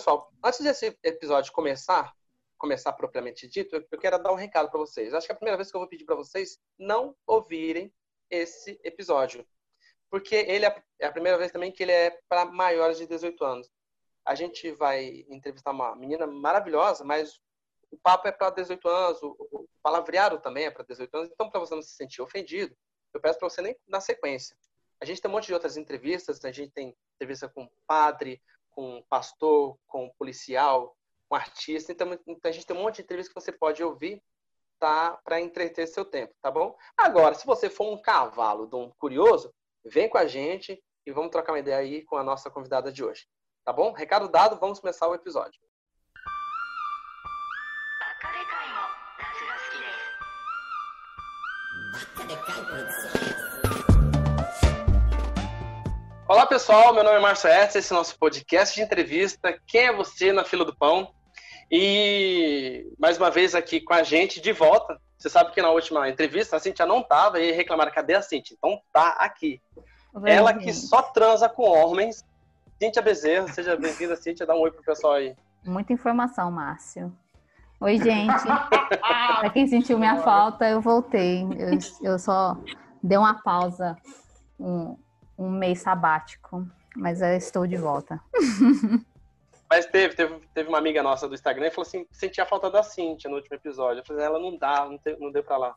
pessoal, antes desse episódio começar, começar propriamente dito, eu quero dar um recado para vocês. Acho que é a primeira vez que eu vou pedir para vocês não ouvirem esse episódio, porque ele é, é a primeira vez também que ele é para maiores de 18 anos. A gente vai entrevistar uma menina maravilhosa, mas o papo é para 18 anos, o, palavreado também é para 18 anos, então para você não se sentir ofendido, eu peço para você nem na sequência. A gente tem um monte de outras entrevistas, a gente tem entrevista com padre, com pastor, com policial, com artista, então, então a gente tem um monte de entrevistas que você pode ouvir tá, para entreter seu tempo, tá bom? Agora, se você for um cavalo de um curioso, vem com a gente e vamos trocar uma ideia aí com a nossa convidada de hoje. Tá bom? Recado dado, vamos começar o episódio. Olá pessoal, meu nome é Márcio Hertz, esse é o nosso podcast de entrevista. Quem é você na fila do pão? E mais uma vez aqui com a gente de volta. Você sabe que na última entrevista a Cintia não estava e reclamaram, cadê a Cintia? Então tá aqui. Ela que só transa com homens. Cintia Bezerra, seja bem-vinda, Cintia. Dá um oi pro pessoal aí. Muita informação, Márcio. Oi, gente. pra quem sentiu minha falta, eu voltei. Eu, eu só dei uma pausa. Um, um mês sabático, mas eu estou de volta. Mas teve, teve, teve uma amiga nossa do Instagram e falou assim, sentia a falta da Cintia no último episódio. Eu falei, ela não dá, não, te, não deu para lá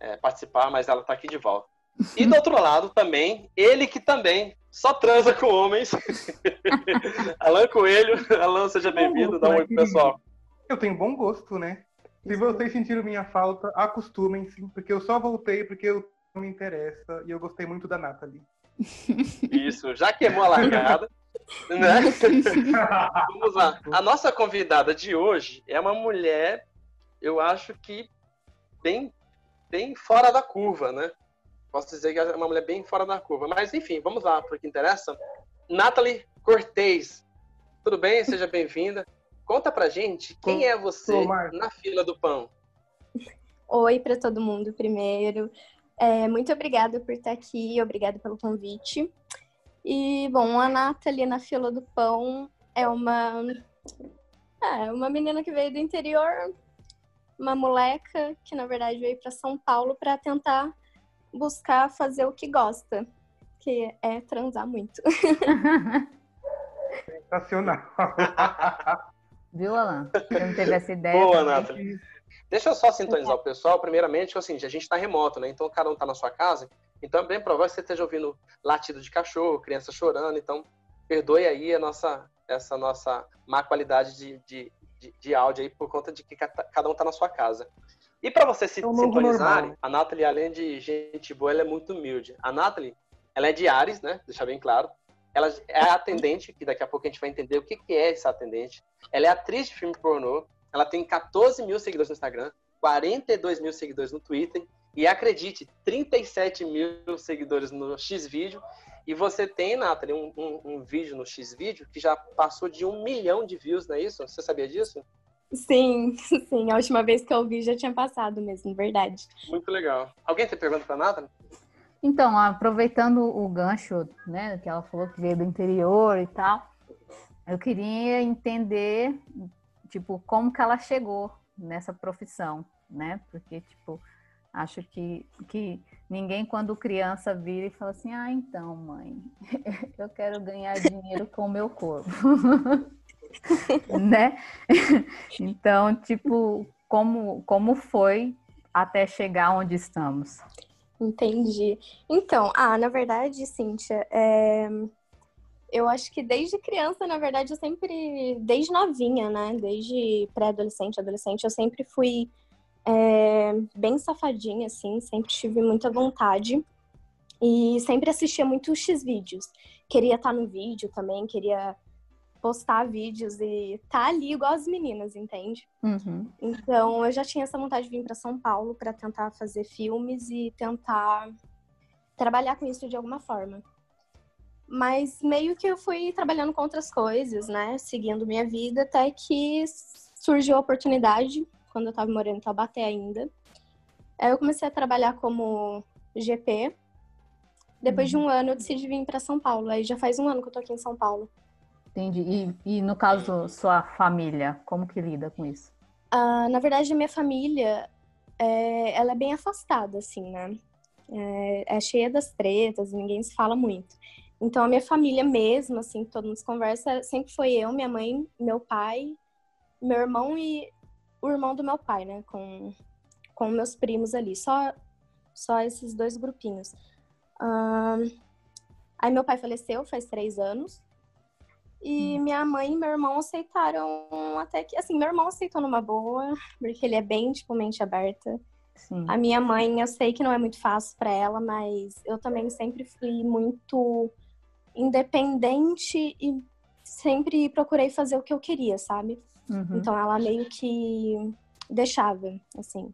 é, participar, mas ela tá aqui de volta. E do outro lado também, ele que também só transa com homens. Alan Coelho, Alan, seja bem-vindo, dá um oi pro pessoal. Eu tenho bom gosto, né? Se vocês sentiram minha falta, acostumem-se, porque eu só voltei porque eu não me interessa e eu gostei muito da Nathalie. Isso, já queimou a largada. né? Vamos lá. A nossa convidada de hoje é uma mulher, eu acho que bem, bem fora da curva, né? Posso dizer que é uma mulher bem fora da curva. Mas, enfim, vamos lá para o que interessa. Nathalie Cortez. Tudo bem? Seja bem-vinda. Conta pra gente quem é você na fila do pão. Oi para todo mundo primeiro. É, muito obrigada por estar aqui, obrigada pelo convite. E, bom, a Nathalie na fila do pão é uma, é, uma menina que veio do interior, uma moleca que, na verdade, veio para São Paulo para tentar buscar fazer o que gosta, que é transar muito. Sensacional. Viu, Alan? Você não teve essa ideia? Boa, Nathalie. Deixa eu só sintonizar o pessoal. Primeiramente, assim, a gente está remoto, né? Então cada um está na sua casa. Então é bem provável que você esteja ouvindo latido de cachorro, criança chorando. Então perdoe aí a nossa, essa nossa má qualidade de, de, de, de áudio aí por conta de que cada um está na sua casa. E para você se é sintonizar, a Nathalie, além de gente boa, ela é muito humilde. A Nathalie, ela é de Ares, né? Deixar bem claro. Ela é atendente, que daqui a pouco a gente vai entender o que, que é essa atendente. Ela é atriz de filme pornô. Ela tem 14 mil seguidores no Instagram, 42 mil seguidores no Twitter e acredite, 37 mil seguidores no Xvideo. E você tem, Nathalie, um, um, um vídeo no Xvideo que já passou de um milhão de views, não é isso? Você sabia disso? Sim, sim. A última vez que eu vi já tinha passado mesmo, verdade. Muito legal. Alguém tem pergunta para Nathalie? Então, aproveitando o gancho, né, que ela falou que veio do interior e tal, eu queria entender tipo, como que ela chegou nessa profissão, né? Porque, tipo, acho que, que ninguém, quando criança, vira e fala assim: ah, então, mãe, eu quero ganhar dinheiro com o meu corpo. né? então, tipo, como, como foi até chegar onde estamos? Entendi. Então, ah, na verdade, Cíntia, é eu acho que desde criança, na verdade, eu sempre, desde novinha, né? Desde pré-adolescente, adolescente, eu sempre fui é, bem safadinha, assim, sempre tive muita vontade. E sempre assistia muito X-vídeos. Queria estar no vídeo também, queria postar vídeos e estar tá ali igual as meninas, entende? Uhum. Então, eu já tinha essa vontade de vir para São Paulo para tentar fazer filmes e tentar trabalhar com isso de alguma forma. Mas meio que eu fui trabalhando com outras coisas, né? Seguindo minha vida, até que surgiu a oportunidade, quando eu estava morando em Taubaté ainda. Aí eu comecei a trabalhar como GP. Depois de um ano, eu decidi vir para São Paulo. Aí já faz um ano que eu tô aqui em São Paulo. Entendi. E, e no caso, sua família, como que lida com isso? Ah, na verdade, minha família, é, ela é bem afastada, assim, né? É, é cheia das tretas, ninguém se fala muito. Então, a minha família mesmo, assim, que todo mundo conversa, sempre foi eu, minha mãe, meu pai, meu irmão e o irmão do meu pai, né? Com, com meus primos ali. Só, só esses dois grupinhos. Ahn, aí, meu pai faleceu faz três anos. E minha mãe e meu irmão aceitaram até que... Assim, meu irmão aceitou numa boa, porque ele é bem, tipo, mente aberta. Sim. A minha mãe, eu sei que não é muito fácil para ela, mas eu também sempre fui muito independente e sempre procurei fazer o que eu queria, sabe? Uhum. Então ela meio que deixava, assim.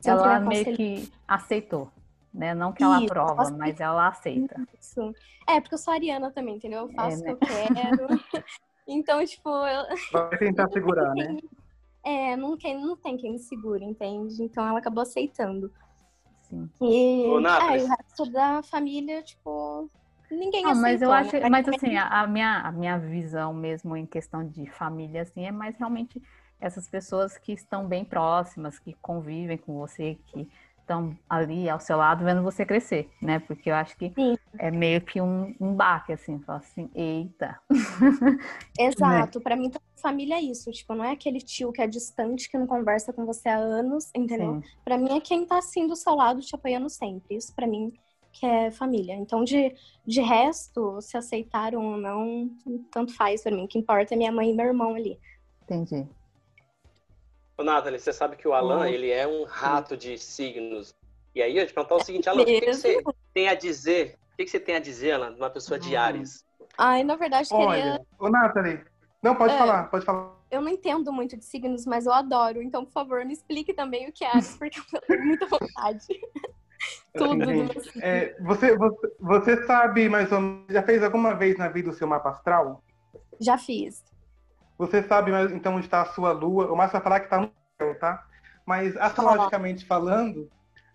Sempre ela me meio que aceitou, né? Não que ela Isso, aprova, mas ela aceita. isso. É, porque eu sou ariana também, entendeu? Eu faço né? o que eu quero. então, tipo, eu, Vai tentar segurar, né? é, não, quem, não tem quem me segure, entende? Então ela acabou aceitando. Sim. E, Ô, é, e o resto da família, tipo, ninguém Ah, mas eu aceitou, acho, né? mas assim, a, a minha, a minha visão mesmo em questão de família, assim, é mais realmente essas pessoas que estão bem próximas, que convivem com você, que estão ali ao seu lado vendo você crescer, né? Porque eu acho que Sim. é meio que um, um baque, assim, fala assim, eita. Exato, pra mim família é isso, tipo, não é aquele tio que é distante, que não conversa com você há anos, entendeu? Pra mim é quem tá assim do seu lado, te apoiando sempre. Isso pra mim que é família. Então, de, de resto, se aceitaram ou não, tanto faz pra mim. O que importa é minha mãe e meu irmão ali. Entendi. Ô, Nathalie, você sabe que o Alan, Oi. ele é um rato de signos. E aí, eu te perguntar o seguinte, Alan, o que, que você tem a dizer? O que, que você tem a dizer, Alan, de uma pessoa de Hum. Ares? Ai, na verdade, queria. Olha, ô Nathalie. Não, pode É. falar, pode falar. Eu não entendo muito de signos, mas eu adoro. Então, por favor, me explique também o que é Ares, porque eu tenho muita vontade. Tudo signo. É, você, você, você sabe mais ou menos, já fez alguma vez na vida o seu mapa astral? Já fiz. Você sabe mais, então onde está a sua lua? O Márcio vai falar que está no céu, tá? Mas astrologicamente falando,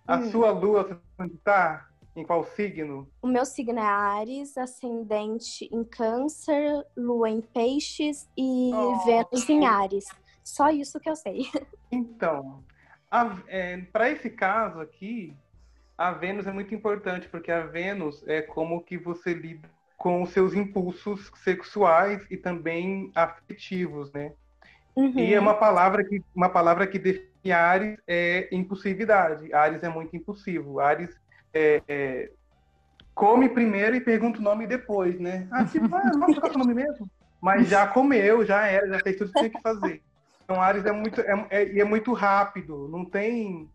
a Hum. sua lua, você onde está? Em qual signo? O meu signo é Ares, ascendente em Câncer, Lua em Peixes e Oh. Vênus em Ares. Só isso que eu sei. Então, para esse caso aqui, a Vênus é muito importante, porque a Vênus é como que você lida com os seus impulsos sexuais e também afetivos, né? Uhum. E é uma palavra que uma palavra que define Ares é impulsividade. Ares é muito impulsivo. Ares é, é, come primeiro e pergunta o nome depois, né? Ah, tipo, ah, vamos trocar o nome mesmo? Mas já comeu, já era, já fez tudo que tinha que fazer. Então Ares é muito é, é, e é muito rápido, não tem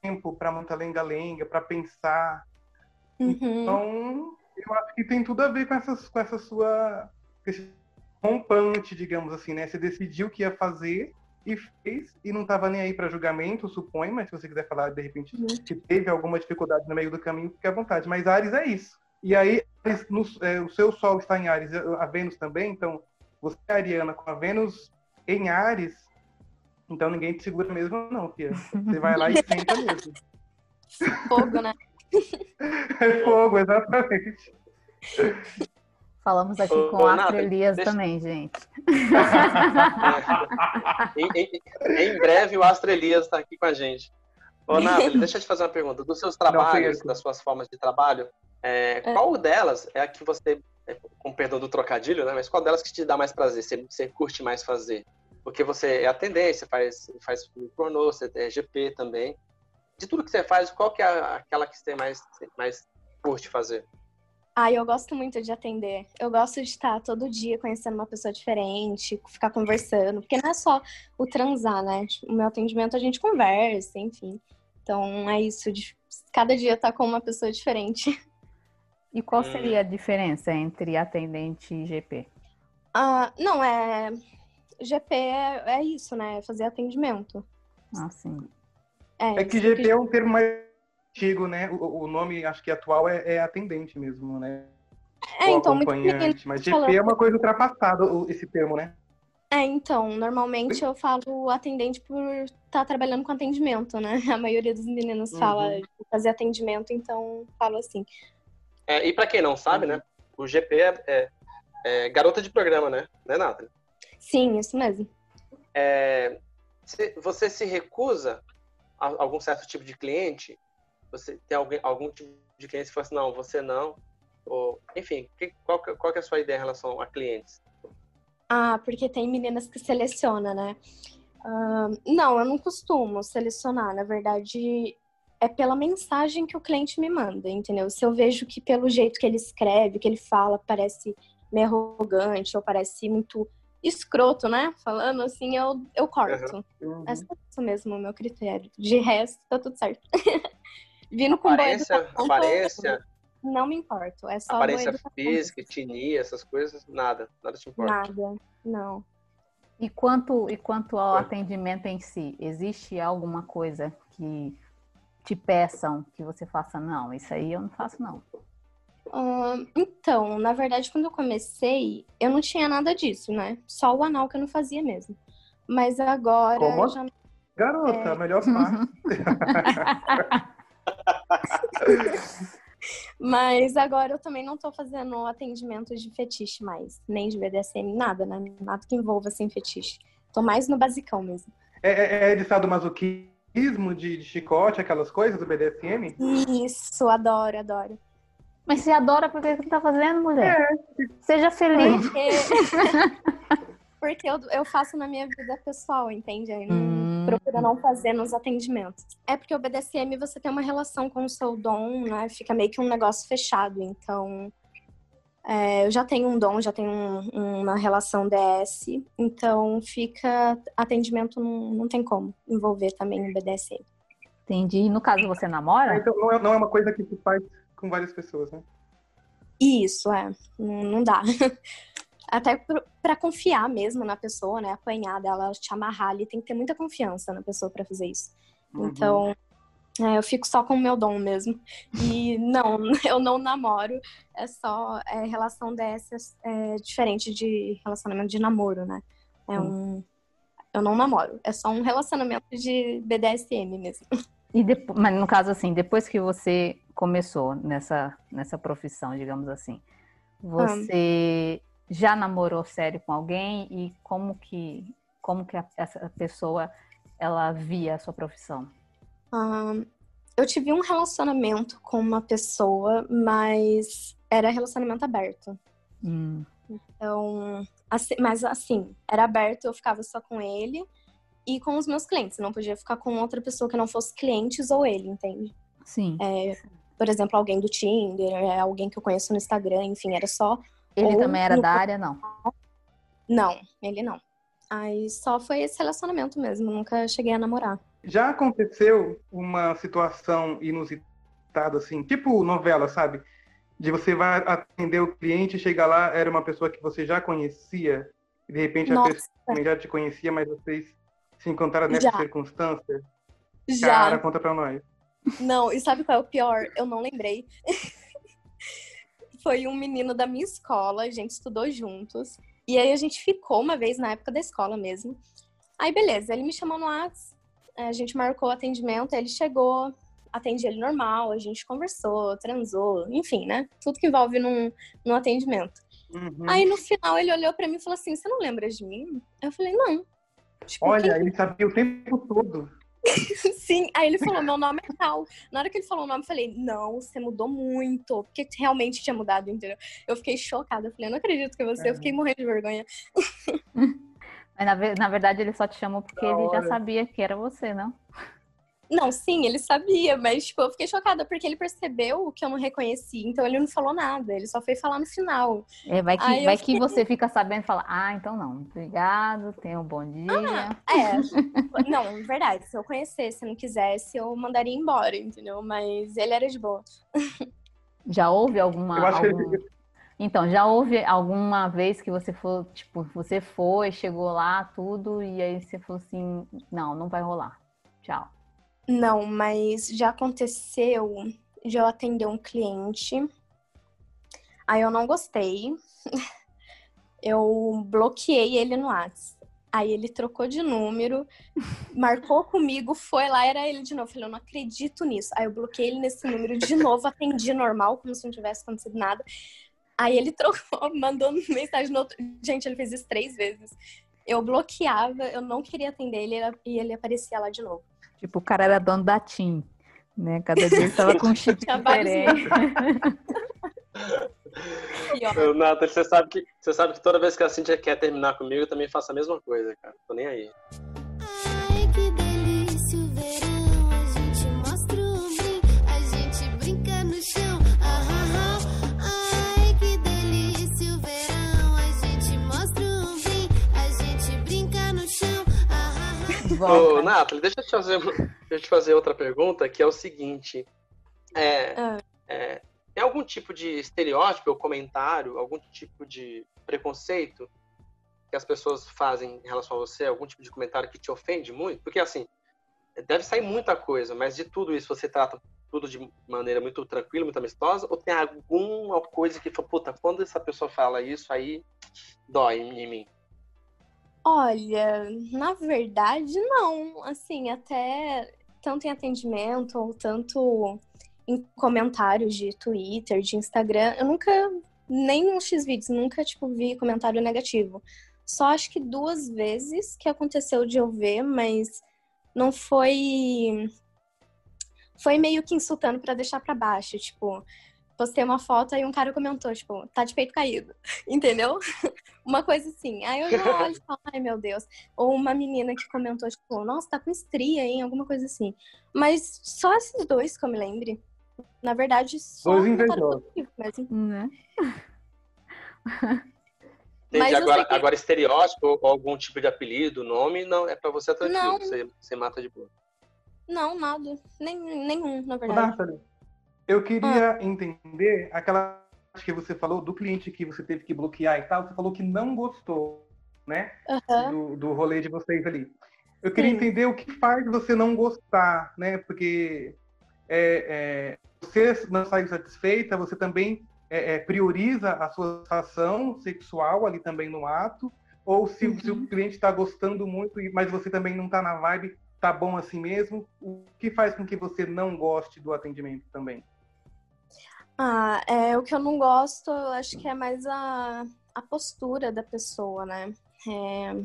tempo para muita lenga-lenga, para pensar. Uhum. Então, eu acho que tem tudo a ver com, essas, com essa sua rompante, digamos assim, né? Você decidiu o que ia fazer e fez, e não estava nem aí para julgamento, suponho, mas se você quiser falar de repente que teve alguma dificuldade no meio do caminho, fique à vontade. Mas Ares é isso. E aí, no- é, o seu Sol está em Ares, a Vênus também, então você é ariana com a Vênus em Ares, então ninguém te segura mesmo, não, filha. Você vai lá e senta mesmo. Fogo, né? É fogo, exatamente. Falamos aqui Ô, com ô, a Nathalie, Elias deixa- também, gente. em, em- em breve o Astro Elias está aqui com a gente. Ô, Nathalie, deixa eu te fazer uma pergunta. Dos seus trabalhos, das suas formas de trabalho, é, qual delas é a que você, é, com perdão do trocadilho, né? Mas qual delas que te dá mais prazer, você, você curte mais fazer? Porque você é atendente, você faz, faz filme pornô, você é GP também. De tudo que você faz, qual que é aquela que você mais, mais curte fazer? Ai, eu gosto muito de atender. Eu gosto de estar todo dia conhecendo uma pessoa diferente, ficar conversando. Porque não é só o transar, né? O meu atendimento a gente conversa, enfim. Então é isso, de cada dia estar com uma pessoa diferente. E qual Hum. seria a diferença entre atendente e GP? Ah, não, é. GP é, é isso, né? É Fazer atendimento. Assim, É que GP é um termo mais antigo, né? O, o nome, acho que atual é, é atendente mesmo, né? É, Ou então, acompanhante. Mas GP falando- é uma coisa ultrapassada, esse termo, né? É, então, normalmente eu falo atendente por estar trabalhando com atendimento, né? A maioria dos meninos Uhum. fala de fazer atendimento, então falo assim. É, e para quem não sabe, né? O GP é, é- é, garota de programa, né? Né, Nathalie? Sim, isso mesmo. É, se- você se recusa a algum certo tipo de cliente? Você tem alguém, algum tipo de cliente que fala assim, não, você não? Ou, enfim, que- qual, que- qual que é a sua ideia em relação a clientes? Ah, porque tem meninas que seleciona, né? Ah, não, eu não costumo selecionar. Na verdade, é pela mensagem que o cliente me manda, entendeu? Se eu vejo que pelo jeito que ele escreve, que ele fala, parece meio arrogante ou parece muito escroto, né? Falando assim, eu, eu corto. Uhum. É só isso mesmo o meu critério. De resto, tá tudo certo. Vindo com Aparência, educação, aparência, não me importo. É só aparência física, etnia, essas coisas, nada, nada te importa. Nada, não. E quanto, e quanto ao Ué. atendimento em si, existe alguma coisa que te peçam que você faça? Não, isso aí eu não faço, não. Então, na verdade, quando eu comecei, eu não tinha nada disso, né? Só o anal que eu não fazia mesmo. Mas agora Como? já Garota, É. melhor parte. Mas agora eu também não tô fazendo atendimento de fetiche mais, nem de BDSM, nada, né? Nada que envolva assim fetiche. Tô mais no basicão mesmo. É, é, é de sadomasoquismo, de, de chicote, aquelas coisas do BDSM? Isso, adoro, adoro. Mas você adora porque você tá fazendo, mulher? Seja feliz. Porque, porque eu, eu faço na minha vida pessoal, entende? Aí não Hum. procuro não fazer nos atendimentos. É porque o BDSM você tem uma relação com o seu dom, né? Fica meio que um negócio fechado. Então, é, eu já tenho um dom, já tenho um- uma relação DS. Então, fica. Atendimento não, não tem como envolver também o BDSM. Entendi. E no caso você namora? Então não é, não é uma coisa que se faz com várias pessoas, né? Isso, é. Não, não dá. Até pra confiar mesmo na pessoa, né? Apanhar dela, te amarrar ali, tem que ter muita confiança na pessoa pra fazer isso. Uhum. Então, é, eu fico só com o meu dom mesmo. E não, eu não namoro. É só é, relação dessas é diferente de relacionamento de namoro, né? É um. Eu não namoro. É só um relacionamento de BDSM mesmo. E mas no caso assim, depois que você começou nessa, nessa profissão, digamos assim, você já namorou sério com alguém e como que como que a- essa pessoa ela via a sua profissão? Ahn, eu tive um relacionamento com uma pessoa, mas era relacionamento aberto. Hum, Então, assim- mas assim, era aberto, eu ficava só com ele e com os meus clientes. Não podia ficar com outra pessoa que não fosse clientes ou ele, entende? sim. É, por exemplo, alguém do Tinder, é, alguém que eu conheço no Instagram, enfim, era só. Ele também era no- da área, não? Não, ele não. Aí só foi esse relacionamento mesmo, nunca cheguei a namorar. Já aconteceu uma situação inusitada, assim, tipo novela, sabe? De você vai atender o cliente, chega lá, era uma pessoa que você já conhecia, e de repente a Nossa. pessoa também já te conhecia, mas vocês se encontraram nessa Já. circunstância? Já. Cara, conta pra nós. Não, e sabe qual é o pior? Eu não lembrei. Foi um menino da minha escola, a gente estudou juntos. E aí a gente ficou uma vez na época da escola mesmo. Aí beleza, ele me chamou no Whats, a gente marcou o atendimento, ele chegou, atendi ele normal, a gente conversou, transou, enfim, né? Tudo que envolve num, num atendimento. Uhum. Aí no final ele olhou pra mim e falou assim: Você não lembra de mim? Eu falei: Não. Tipo, Olha, ele sabia o tempo todo. Sim, aí ele falou, meu nome é tal. Na hora que ele falou o nome, eu falei, não, você mudou muito. Porque realmente tinha mudado, entendeu? Eu fiquei chocada. Eu falei, eu não acredito que é você. Eu fiquei morrendo de vergonha. Mas na, na verdade ele só te chamou porque Da ele já hora. sabia que era você, não? Não, sim, ele sabia, mas tipo, eu fiquei chocada porque ele percebeu que eu não reconheci. Então ele não falou nada, ele só foi falar no final. É, vai que, Aí eu vai fiquei- que você fica sabendo e fala, ah, então não, obrigado, tenha um bom dia. É, não, verdade. Se eu conhecesse, se não quisesse, eu mandaria embora, entendeu? Mas ele era de boa. Já houve alguma. Eu acho que algum- ele- Então, já houve alguma vez que você foi, tipo, você foi, chegou lá, tudo, e aí você falou assim, não, não vai rolar. Tchau. Não, mas já aconteceu de eu atender um cliente. Aí eu não gostei. Eu bloqueei ele no WhatsApp. Aí ele trocou de número, marcou comigo, foi lá, era ele de novo. Eu falei, eu não acredito nisso. Aí eu bloqueei ele nesse número de novo, atendi normal, como se não tivesse acontecido nada. Aí ele trocou, mandou mensagem no outro. Gente, ele fez isso três vezes. Eu bloqueava, eu não queria atender ele e ele aparecia lá de novo. Tipo, o cara era dono da TIM, né? Cada dia estava com um chip diferente. Nathan, você sabe, que, você sabe que toda vez que a Cintia quer terminar comigo, eu também faço a mesma coisa, cara. Tô nem aí. Ô, Nathalie, deixa eu, te fazer, deixa eu te fazer outra pergunta, que é o seguinte. É, ah. é, tem algum tipo de estereótipo ou comentário, algum tipo de preconceito que as pessoas fazem em relação a você? Algum tipo de comentário que te ofende muito? Porque, assim, deve sair muita coisa, mas de tudo isso você trata tudo de maneira muito tranquila, muito amistosa? Ou tem alguma coisa que, puta, quando essa pessoa fala isso, aí dói em mim? Olha, na verdade, não. Assim, até tanto em atendimento ou tanto em comentários de Twitter, de Instagram, eu nunca, nem nos X-Vídeos, nunca, tipo, vi comentário negativo. Só acho que duas vezes que aconteceu de eu ver, mas não foi. Foi meio que insultando para deixar para baixo. Tipo, postei uma foto e um cara comentou, tipo, tá de peito caído, entendeu? uma coisa assim. Aí eu já olho e falo, ai meu Deus. Ou uma menina que comentou, tipo, nossa, tá com estria, hein? Alguma coisa assim. Mas só esses dois que eu me lembre. Na verdade, só dois invejosos. Mesmo. Né? Mas agora, que... agora, estereótipo ou algum tipo de apelido, nome, não, é pra você é tranquilo, não. Você, você mata de boa. Não, nada. Nem, nenhum, na verdade. Nathalie, eu queria ah. entender aquela que você falou do cliente que você teve que bloquear e tal. Você falou que não gostou, né? Uhum. Do, do rolê de vocês ali. Eu queria Sim. entender o que faz você não gostar, né? Porque é, é, você não sai satisfeita, você também é, é, prioriza a sua ação sexual ali também no ato, ou se, uhum. se o cliente está gostando muito, mas você também não está na vibe, tá bom assim mesmo, o que faz com que você não goste do atendimento também? Ah, é, o que eu não gosto, eu acho que é mais a, a postura da pessoa, né? É,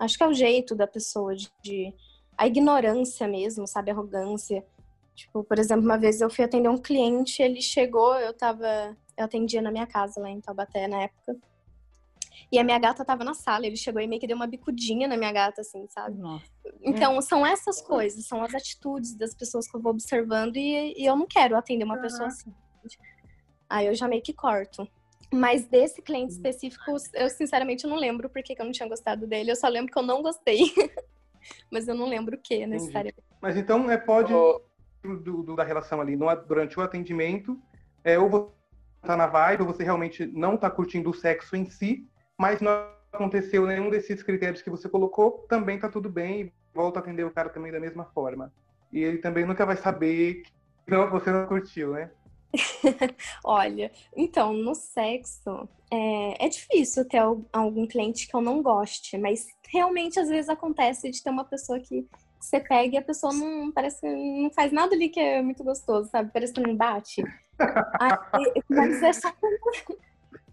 acho que é o jeito da pessoa, de, de, a ignorância mesmo, sabe? A arrogância. Tipo, por exemplo, uma vez eu fui atender um cliente, ele chegou, eu tava. Eu atendia na minha casa lá em Taubaté na época. E a minha gata tava na sala, ele chegou e meio que deu uma bicudinha na minha gata, assim, sabe? Nossa. Então, são essas coisas, são as atitudes das pessoas que eu vou observando e, e eu não quero atender uma pessoa assim. Aí eu já meio que corto. Mas desse cliente hum. específico, eu sinceramente não lembro porque eu não tinha gostado dele. Eu só lembro que eu não gostei. Mas eu não lembro o que necessariamente. Mas então é pode do, do, da relação ali no, durante o atendimento, é, ou você tá na vibe, ou você realmente não tá curtindo o sexo em si, mas não aconteceu nenhum desses critérios que você colocou, também tá tudo bem e volta a atender o cara também da mesma forma. E ele também nunca vai saber que não, você não curtiu, né? Olha, então, no sexo, é, é, difícil ter algum cliente que eu não goste, mas realmente às vezes acontece de ter uma pessoa que você pega e a pessoa não parece que não faz nada ali que é muito gostoso, sabe? Parece que não bate. Aí, mas é só quando,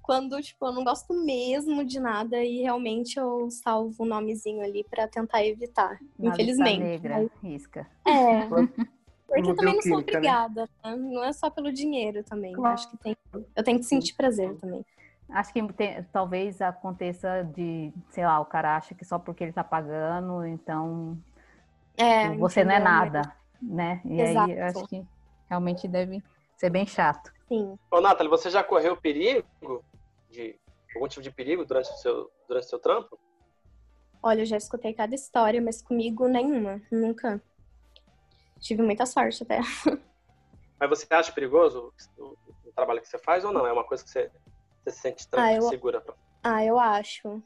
quando, tipo, eu não gosto mesmo de nada e realmente eu salvo o um nomezinho ali para tentar evitar, Na infelizmente. Negra, risca. É. Porque também não sou né? obrigada, né? Não é só pelo dinheiro também. Claro. Acho que tem, eu tenho que sentir prazer também. Acho que tem, talvez aconteça de, sei lá, o cara acha que só porque ele tá pagando, então é, você não é nada, né? E Exato. aí eu acho que realmente deve ser bem chato. Sim. Ô, Nathalie, você já correu perigo de algum tipo de perigo durante o seu, durante o seu trampo? Olha, eu já escutei cada história, mas comigo nenhuma, nunca. Tive muita sorte até. Mas você acha perigoso o, o trabalho que você faz ou não? É uma coisa que você, você se sente ah, eu... segura? Pra... Ah, eu acho.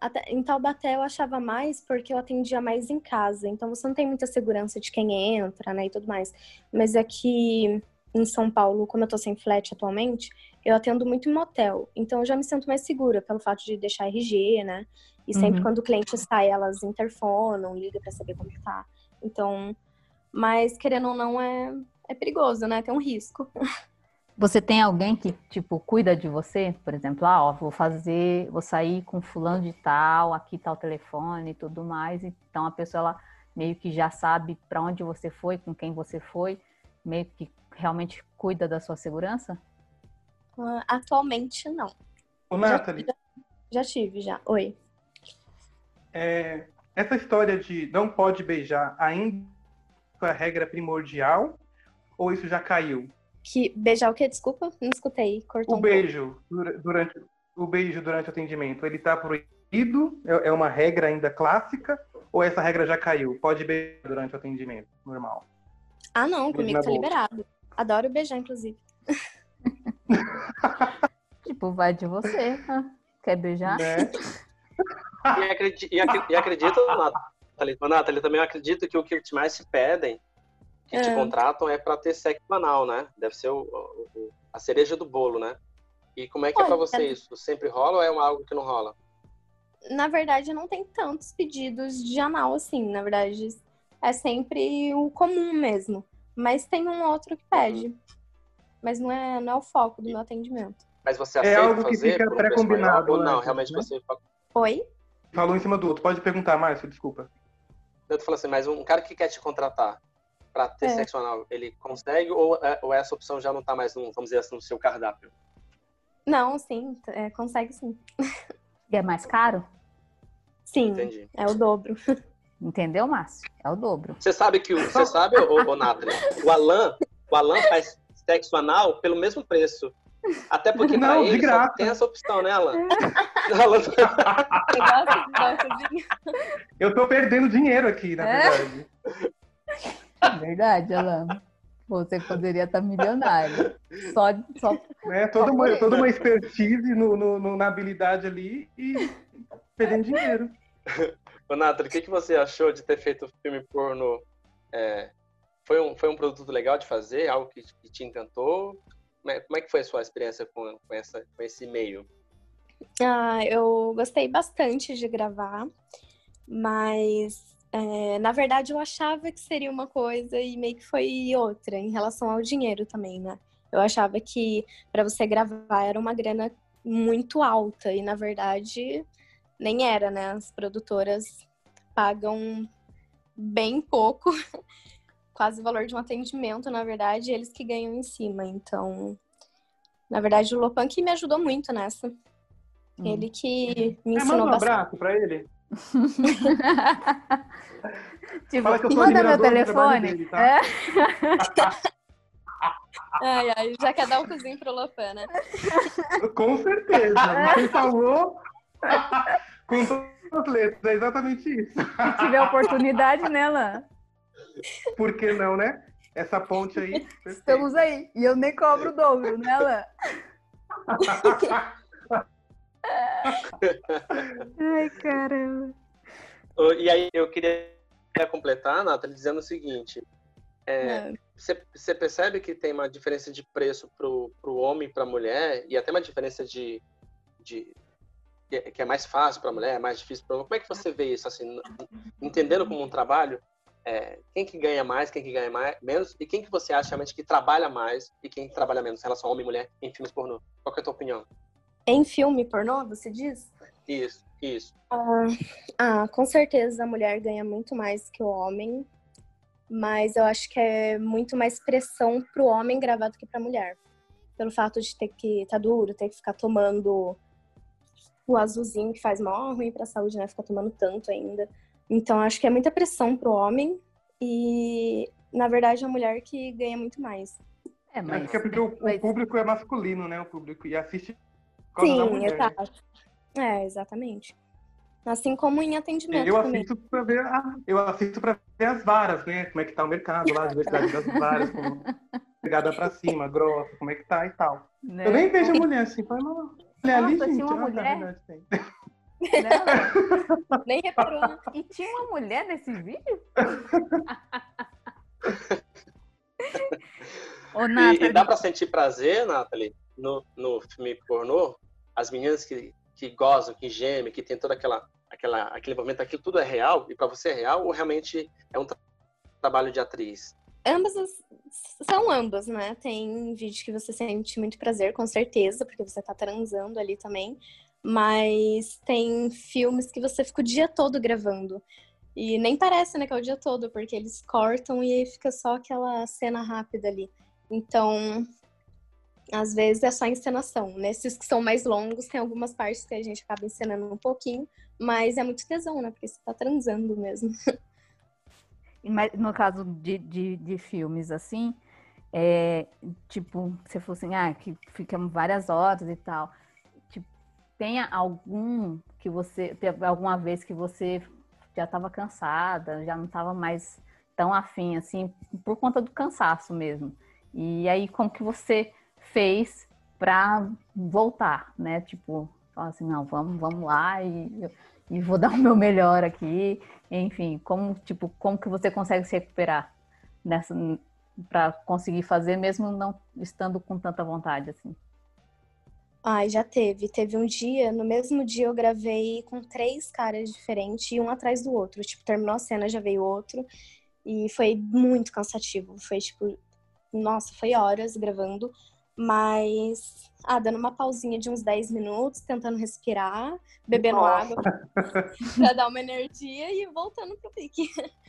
Até, em Taubaté eu achava mais porque eu atendia mais em casa. Então você não tem muita segurança de quem entra, né, e tudo mais. Mas aqui em São Paulo, como eu tô sem flat atualmente, eu atendo muito em motel. Então eu já me sinto mais segura pelo fato de deixar RG, né? E sempre uhum. quando o cliente sai, elas interfonam, ligam para saber como tá. Então, mas, querendo ou não, é, é perigoso, né? Tem um risco. Você tem alguém que, tipo, cuida de você? Por exemplo, ah, ó, vou fazer, vou sair com fulano de tal, aqui tá o telefone e tudo mais. Então a pessoa ela meio que já sabe para onde você foi, com quem você foi, meio que realmente cuida da sua segurança? Uh, atualmente não. Ô, Nathalie. Já, já, tive, já. Oi. É, essa história de não pode beijar ainda a regra primordial ou isso já caiu? Que beijar o quê? Desculpa, não escutei. Cortou o um beijo pouco. durante o beijo durante o atendimento, ele está proibido? É, é uma regra ainda clássica ou essa regra já caiu? Pode beijar durante o atendimento normal? Ah, não, Beijo comigo tá boca. liberado. Adoro beijar, inclusive. tipo, vai de você. Né? Quer beijar? Né? e, acredito, e, acredito, Nathalie, Nathalie, também acredito que o que mais te pedem que é. te contratam é para ter sexo anal, né? Deve ser o, o, a cereja do bolo, né? E como é que Olha, é para você isso? Sempre rola ou é algo que não rola? Na verdade, não tem tantos pedidos de anal assim. Na verdade, é sempre o comum mesmo. Mas tem um outro que pede. Mas não é, não é o foco do meu atendimento. Mas você é aceita é algo fazer que fica pré-combinado. Ou não, realmente né? você... Oi? Falou em cima do outro. Pode perguntar, Márcio, desculpa. Eu tô falando assim, mas um cara que quer te contratar, para ter é. sexo anal, ele consegue ou, é, ou essa opção já não está mais, no, vamos dizer assim, no seu cardápio? Não, sim, é, consegue sim. E é mais caro? Sim, Entendi. é o dobro. Entendeu, Márcio? É o dobro. Você sabe que o, você sabe, ô, ô Nathalie, o Alan, o Alan faz sexo anal pelo mesmo preço. Até porque não, pra ele só tem essa opção, né, Alan? Eu tô perdendo dinheiro aqui, na é? verdade. Verdade, Alan. Você poderia estar milionário. Só, só é, toda, uma, toda uma expertise no, no, na habilidade ali e perdendo dinheiro. Ô, Nathalie, o que, que você achou de ter feito o filme porno? É, foi, um, foi um produto legal de fazer? Algo que, que te encantou? Como é, como é, que foi a sua experiência com, com, essa, com esse meio? Ah, eu gostei bastante de gravar, mas é, na verdade, eu achava que seria uma coisa e meio que foi outra em relação ao dinheiro também, né? Eu achava que para você gravar era uma grana muito alta e na verdade nem era, né? As produtoras pagam bem pouco, quase o valor de um atendimento, na verdade, eles que ganham em cima. Então, na verdade, o Lopan que me ajudou muito nessa. Hum. Ele que me ensinou é, manda um bastante. abraço para ele. tipo, manda meu telefone. Dele, tá? é? ai, ai, já quer dar um cozinho pro Lopan, né? Com certeza. Você falou com todas as letras. É exatamente isso. Se tiver oportunidade, né, Lan? Por que não, né? Essa ponte aí. Perfeito. Estamos aí. E eu nem cobro o dobro, né, Lan? Ai, caramba. E aí eu queria completar, Nathalie, dizendo o seguinte. É, é. Você percebe que tem uma diferença de preço para o homem e para a mulher, e até uma diferença de, de que é mais fácil para a mulher, é mais difícil para Como é que você vê isso, assim, entendendo como um trabalho? É, quem que ganha mais, quem que ganha mais, menos, e quem que você acha realmente que trabalha mais e quem que trabalha menos em relação a homem e mulher em filmes pornô? Qual é a tua opinião? Em filme pornô, você diz? Isso, isso. Ah, ah, com certeza a mulher ganha muito mais que o homem, mas eu acho que é muito mais pressão pro homem gravar do que pra mulher. Pelo fato de ter que estar tá duro, ter que ficar tomando o azulzinho que faz mal ruim pra saúde, né? Ficar tomando tanto ainda. Então acho que é muita pressão pro homem e, na verdade, a mulher que ganha muito mais. É, mas... É porque o, o público é masculino, né? O público e assiste Sim, exato. É, exatamente. Assim como em atendimento eu também. Assisto pra ver a, eu assisto para ver as varas, né? Como é que tá o mercado lá, a diversidade das varas, como pegada pra cima, grossa, como é que tá e tal. Né? Eu nem vejo a mulher assim, fala, não, mulher ali, gente, tinha uma mulher. Verdade, tem. Nem reparou. Né? E tinha uma mulher nesse vídeo? Ô, Nathalie... e, e dá pra sentir prazer, Nathalie, no, no filme pornô? As meninas que que gozam, que gemem, que tem toda aquela, aquela aquele movimento, aquilo tudo é real e para você é real ou realmente é um tra trabalho de atriz? ambas as, são ambas, né? Tem vídeo que você sente muito prazer, com certeza, porque você tá transando ali também. Mas tem filmes que você fica o dia todo gravando. E nem parece, né, que é o dia todo, porque eles cortam e aí fica só aquela cena rápida ali. Então, às vezes é só encenação. Nesses que são mais longos, tem algumas partes que a gente acaba encenando um pouquinho, mas é muito tesão, né? Porque você tá transando mesmo. no caso de, de, de filmes assim, é, tipo, você falou assim, ah, que ficamos várias horas e tal. Tenha algum que você, alguma vez que você já estava cansada, já não estava mais tão afim, assim, por conta do cansaço mesmo. E aí, como que você fez para voltar, né? Tipo, falar assim, não, vamos, vamos lá e, e vou dar o meu melhor aqui. Enfim, como, tipo, como que você consegue se recuperar nessa para conseguir fazer mesmo não estando com tanta vontade assim? Ai, já teve. Teve um dia, no mesmo dia eu gravei com três caras diferentes, um atrás do outro. Tipo, terminou a cena, já veio outro. E foi muito cansativo. Foi tipo, nossa, foi horas gravando. Mas, ah, dando uma pausinha de uns 10 minutos, tentando respirar, bebendo Nossa. água pra dar uma energia e voltando pro pique.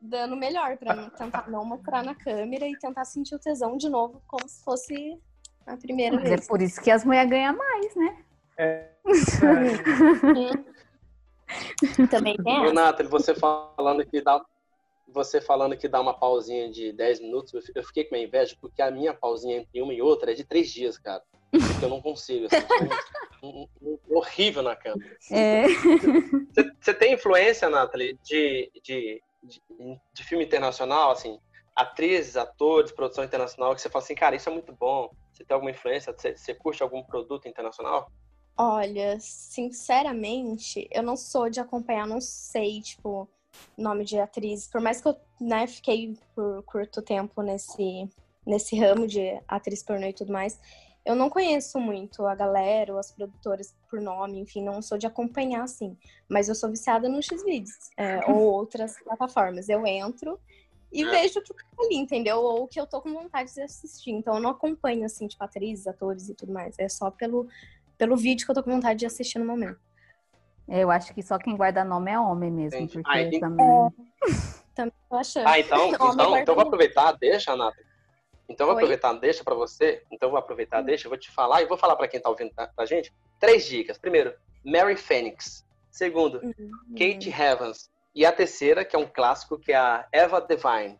Dando melhor pra tentar não mostrar na câmera e tentar sentir o tesão de novo, como se fosse a primeira Mas é vez. É por isso que as mulheres ganham mais, né? É. Também tem. Ô, Nathalie, você falando que dá, você falando que dá uma pausinha de 10 minutos, eu fiquei com uma inveja, porque a minha pausinha entre uma e outra é de 3 dias, cara. Porque eu não consigo. Assim, um, um, um, horrível na cama. É. Você, tem influência, Nathalie, de, de, de, de, filme internacional, assim, atrizes, atores, produção internacional, que você fala assim, cara, isso é muito bom. Você tem alguma influência? Você, você curte algum produto internacional? Olha, sinceramente, eu não sou de acompanhar, não sei, tipo nome de atriz, por mais que eu né, fiquei por curto tempo nesse, nesse ramo de atriz pornô e tudo mais, eu não conheço muito a galera ou as produtoras por nome, enfim, não sou de acompanhar assim. Mas eu sou viciada no Xvideos é, ou outras plataformas. Eu entro e vejo o que tá ali, entendeu? Ou o que eu tô com vontade de assistir. Então eu não acompanho, assim, tipo, atrizes, atores e tudo mais. É só pelo, pelo vídeo que eu tô com vontade de assistir no momento. Eu acho que só quem guarda nome é homem mesmo, Entendi. porque ah, também... também tô achando. Ah, então, então, então vou aproveitar, deixa, Nata. Então vou Oi? aproveitar, deixa para você. Então vou aproveitar, hum. deixa, eu vou te falar e vou falar para quem tá ouvindo pra, pra gente. Três dicas. Primeiro, Mary Phoenix. Segundo, uhum. Kate Evans. E a terceira, que é um clássico, que é a Eva Devine.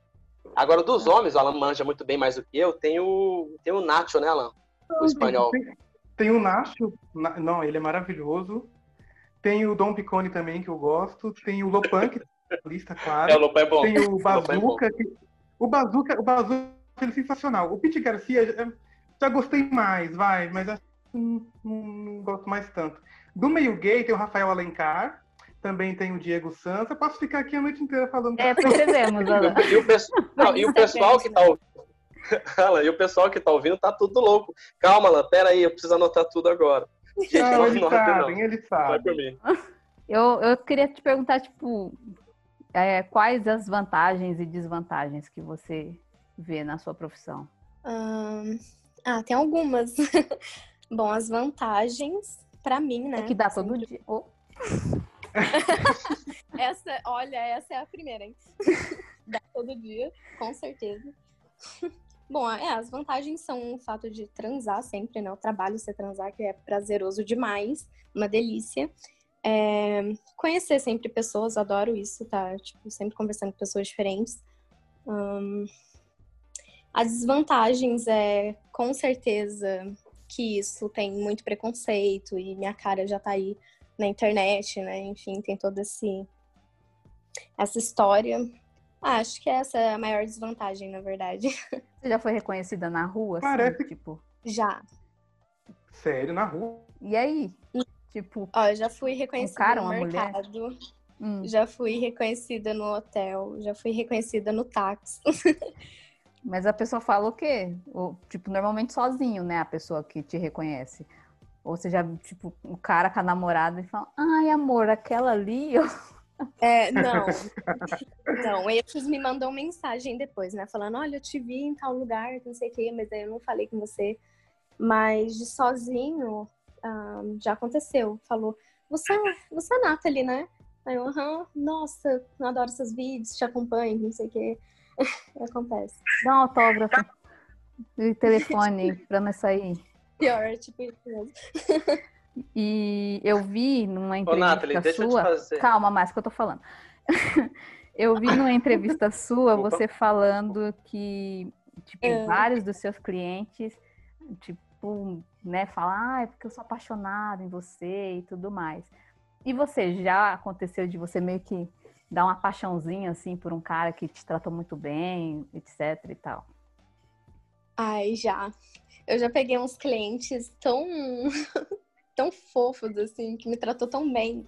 Agora, dos homens, o Alan manja muito bem mais do que eu, tem o, tem o Nacho, né, Alan? O espanhol. Tem, tem o Nacho, não, ele é maravilhoso. Tem o Dom Picone também, que eu gosto. Tem o Lopan, que tá na lista, claro. É, o Lopan é bom. Tem o é Bazooka. É que... O Bazooka, o Bazooka é sensacional. O Pete Garcia, já gostei mais, vai, mas acho que não, não, gosto mais tanto. Do meio gay tem o Rafael Alencar. Também tem o Diego Santos. Eu posso ficar aqui a noite inteira falando. É, percebemos, e, o, não, e o pessoal que tá ouvindo. e o pessoal que tá ouvindo tá tudo louco. Calma, Alan, pera aí, eu preciso anotar tudo agora. Gente, não, não, eles não, sabem, não. eles sabem. Eu, eu queria te perguntar, tipo, é, quais as vantagens e desvantagens que você vê na sua profissão? Um, ah, tem algumas. Bom, as vantagens, para mim, né? É que dá todo dia. Oh. essa, olha, essa é a primeira, hein? dá todo dia, com certeza. Bom, é, as vantagens são o fato de transar sempre, né? O trabalho você transar, que é prazeroso demais, uma delícia. É, conhecer sempre pessoas, adoro isso, tá? Tipo, sempre conversando com pessoas diferentes. As desvantagens é, com certeza, que isso tem muito preconceito e minha cara já tá aí na internet, né? Enfim, tem toda esse, essa história. Ah, acho que essa é a maior desvantagem, na verdade. Você já foi reconhecida na rua? Assim, Parece. tipo... Já. Sério, na rua? E aí? Tipo. Ó, eu já fui reconhecida um cara, no mercado. Hum. Já fui reconhecida no hotel. Já fui reconhecida no táxi. Mas a pessoa fala o quê? Ou, tipo, normalmente sozinho, né? A pessoa que te reconhece. Ou seja, tipo, o cara com a namorada e fala, ai, amor, aquela ali. É, não. Não, eles me mandam mensagem depois, né? Falando, olha, eu te vi em tal lugar, não sei o quê, mas aí eu não falei com você. Mas de sozinho, um, já aconteceu. Falou, você, você é a Nathalie, né? Aí eu, aham, nossa, eu adoro seus vídeos, te acompanho, não sei o quê. Acontece. Dá um autógrafo e telefone pra nós sair. Pior, tipo isso mesmo. E eu vi numa Ô, entrevista Nathalie, deixa eu te sua. fazer. Calma, mais que eu tô falando. eu vi numa entrevista sua você falando que tipo, É. vários dos seus clientes, tipo, né, falam, ah, é porque eu sou apaixonado em você e tudo mais. E você já aconteceu de você meio que dar uma paixãozinha assim por um cara que te tratou muito bem, etc e tal? Ai, já. Eu já peguei uns clientes tão, tão fofos, assim, que me tratou tão bem,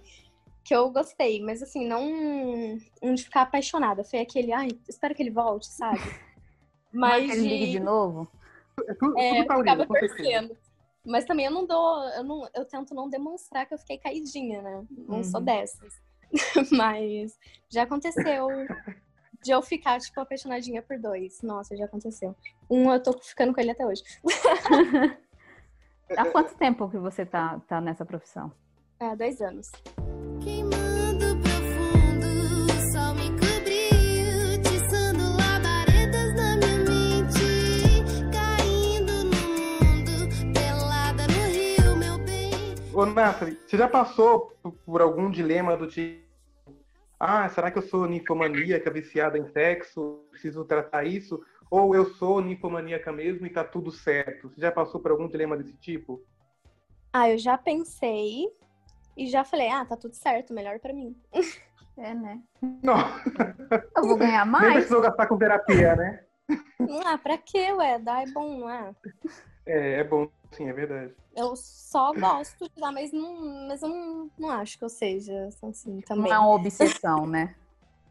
que eu gostei. Mas, assim, não, não de ficar apaixonada. Foi aquele, ai, espero que ele volte, sabe? Mas Mas ele ligue de de... novo? É tudo, É, tudo eu taurino, torcendo. Mas também eu não dou, eu, não, eu tento não demonstrar que eu fiquei caidinha, né? Não sou Uhum. dessas. Mas já aconteceu de eu ficar, tipo, apaixonadinha por dois. Nossa, já aconteceu. Um eu tô ficando com ele até hoje. Há quanto tempo que você tá, tá nessa profissão? É, dois anos. Queimando profundo, o sol me cobriu, tiçando labaredas na minha mente, caindo no mundo, pelada no rio, meu bem. Ô, Nathalie, você já passou por algum dilema do tipo, ah, será que eu sou ninfomaníaca, viciada em sexo, preciso tratar isso? Ou eu sou ninfomaníaca mesmo e tá tudo certo? Você já passou por algum dilema desse tipo? Ah, eu já pensei e já falei, ah, tá tudo certo, melhor pra mim. É, né? Não, Eu vou ganhar nem mais? precisou gastar com terapia, né? Ah, pra quê, ué? Dar é bom, não é? É, é bom, sim, é verdade. Eu só gosto de dar, mas, não, mas eu não, não acho que eu seja assim também. Não é uma obsessão, né?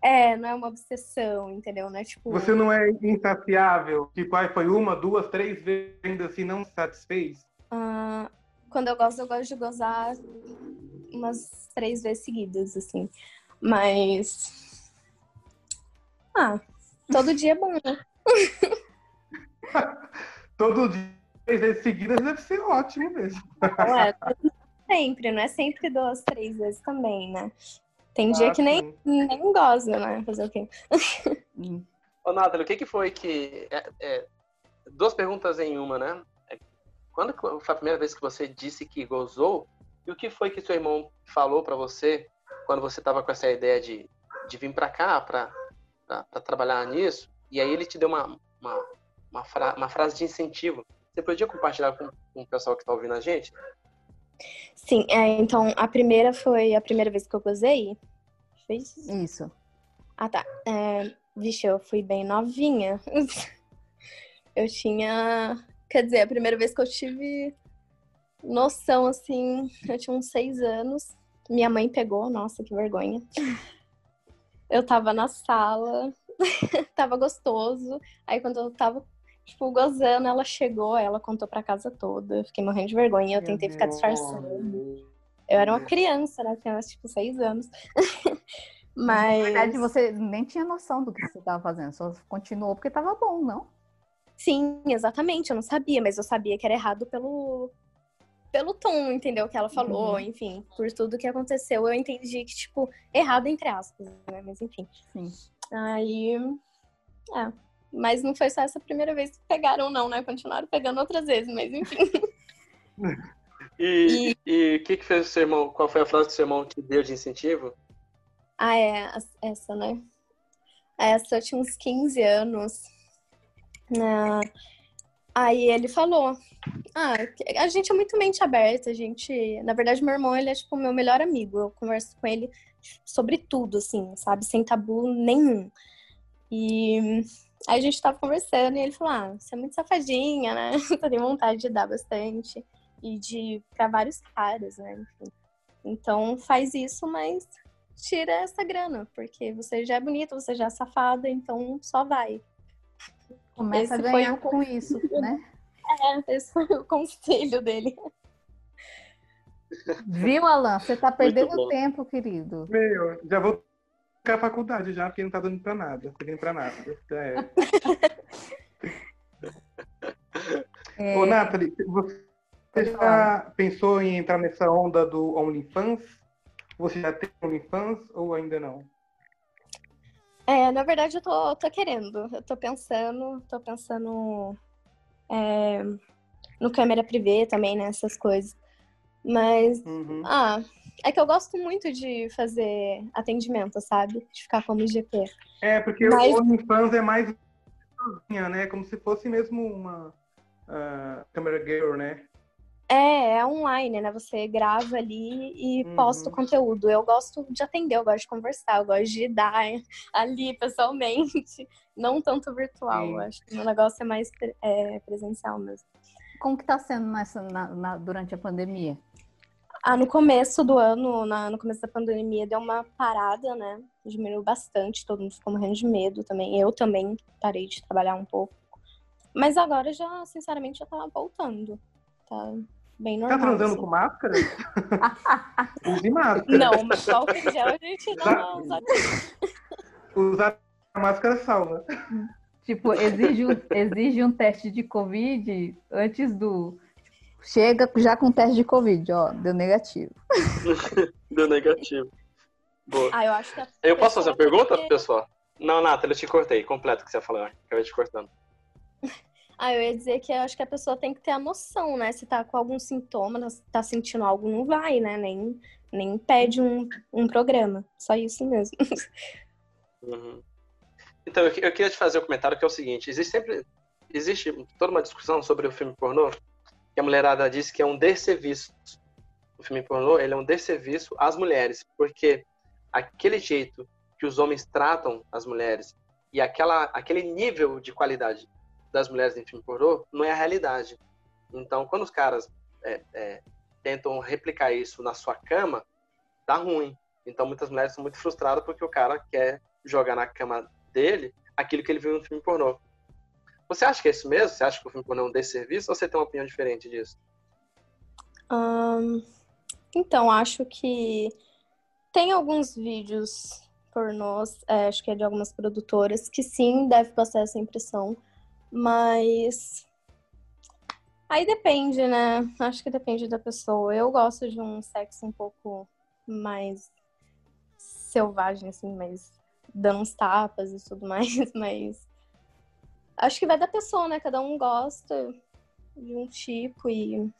É, não é uma obsessão, entendeu? Não é tipo. Você não é insaciável? Tipo, ai, foi uma, duas, três vezes ainda assim não se satisfez? ah, quando eu gosto, eu gosto de gozar umas três vezes seguidas, assim. Mas. Ah, todo dia é bom, né? Todo dia, três vezes seguidas deve ser ótimo mesmo. Não é sempre, não é sempre duas, três vezes também, né? Tem dia Ah, que nem, sim. nem goza, né? Fazer o quê? Hum. Ô, Nathalie, o que, que foi que. é- é, duas perguntas em uma, né? É, Quando foi a primeira vez que você disse que gozou? E o que foi que seu irmão falou pra você quando você tava com essa ideia de, de vir pra cá pra trabalhar nisso? E aí ele te deu uma, uma, uma, fra- uma frase de incentivo. Você podia compartilhar com, com o pessoal que tá ouvindo a gente? Sim, é, então a primeira foi a primeira vez que eu gozei. Foi isso? Isso. Ah, tá. É, vixe, eu fui bem novinha. Eu tinha. Quer dizer, a primeira vez que eu tive noção, assim, eu tinha uns seis anos. Minha mãe pegou, nossa, que vergonha. Eu tava na sala, tava gostoso. Aí quando eu tava, tipo, gozando, ela chegou, ela contou pra casa toda. Fiquei morrendo de vergonha, eu Meu tentei ficar disfarçando. Eu era uma criança, né? Tinha tipo seis anos. Mas. Na verdade, você nem tinha noção do que você estava fazendo, só continuou porque estava bom, não? Sim, exatamente. Eu não sabia, mas eu sabia que era errado pelo pelo tom, entendeu? Que ela falou, Uhum. enfim, por tudo que aconteceu, eu entendi que, tipo, errado entre aspas, né? Mas enfim. Sim. Aí. É. Mas não foi só essa primeira vez que pegaram, não, né? Continuaram pegando outras vezes, mas enfim. E e o que, que fez o seu irmão? Qual foi a frase que o seu irmão te deu de incentivo? Ah, é, essa, né? Essa eu tinha uns 15 anos. né? Aí ele falou: Ah, a gente é muito mente aberta, a gente. Na verdade, meu irmão, ele é tipo meu melhor amigo. Eu converso com ele sobre tudo, assim, sabe? Sem tabu nenhum. E aí a gente tava conversando e ele falou: Ah, você é muito safadinha, né? Eu tenho vontade de dar bastante. E de ir pra vários caras, né? Enfim. Então faz isso, mas tira essa grana, porque você já é bonita, você já é safada, então só vai. Começa Esse a foi ganhar o com isso, né? É, esse foi o conselho dele. Viu, Alan? Você tá perdendo tempo, querido. Meu, já vou a faculdade já, porque não tá dando pra nada. Servindo pra nada. É. É, Ô, Nathalie, você já pensou em entrar nessa onda do OnlyFans? Você já tem OnlyFans ou ainda não? É, na verdade, eu tô, tô querendo. Eu tô pensando, tô pensando é, no câmera privê também, né? Essas coisas. Mas, Uhum. ah, é que eu gosto muito de fazer atendimento, sabe? De ficar como GP. É, porque Mas- o OnlyFans é mais sozinha, né? Como se fosse mesmo uma câmera girl, né? É, é online, né? Você grava ali e Uhum. posta o conteúdo. Eu gosto de atender, eu gosto de conversar, eu gosto de dar ali pessoalmente, não tanto virtual. Sim. Eu acho que o negócio é mais é, presencial mesmo. Como que tá sendo nessa, na- na- durante a pandemia? Ah, no começo do ano, na- no começo da pandemia, deu uma parada, né? Diminuiu bastante, todo mundo ficou morrendo de medo também. Eu também parei de trabalhar um pouco. Mas agora já, sinceramente, já tá voltando. Tá bem Tá normal. transando assim. com máscara? Use máscara. Não, mas só o gel a gente dá uma Usar a máscara salva. Tipo, exige um, exige um teste de Covid antes do. Chega já com teste de Covid, ó, deu negativo. Deu negativo. Boa. Ah, eu acho que Eu posso fazer uma pergunta, que- pessoal? Não, Nathalie, eu te cortei. Completo o que você falou. Acabei te cortando. Ah, eu ia dizer que eu acho que a pessoa tem que ter a noção, né? Se tá com algum sintoma, se tá sentindo algo, não vai, né? Nem, nem pede um, um programa. Só isso mesmo. Uhum. Então, eu, eu queria te fazer um comentário que é o seguinte: existe sempre existe toda uma discussão sobre o filme pornô que a mulherada diz que é um desserviço. O filme pornô ele é um desserviço às mulheres, porque aquele jeito que os homens tratam as mulheres e aquela, aquele nível de qualidade das mulheres em filme pornô não é a realidade. Então, quando os caras é, é, tentam replicar isso na sua cama, dá ruim. Então, muitas mulheres são muito frustradas porque o cara quer jogar na cama dele aquilo que ele viu no filme pornô. Você acha que é isso mesmo? Você acha que o filme pornô é um desserviço ou você tem uma opinião diferente disso? Ahn, então, acho que tem alguns vídeos pornôs, é, acho que é de algumas produtoras, que sim, deve passar essa impressão, mas aí depende, né? Acho que depende da pessoa. Eu gosto de um sexo um pouco mais selvagem, assim, mais dando uns tapas e tudo mais, mas acho que vai da pessoa, né? Cada um gosta de um tipo e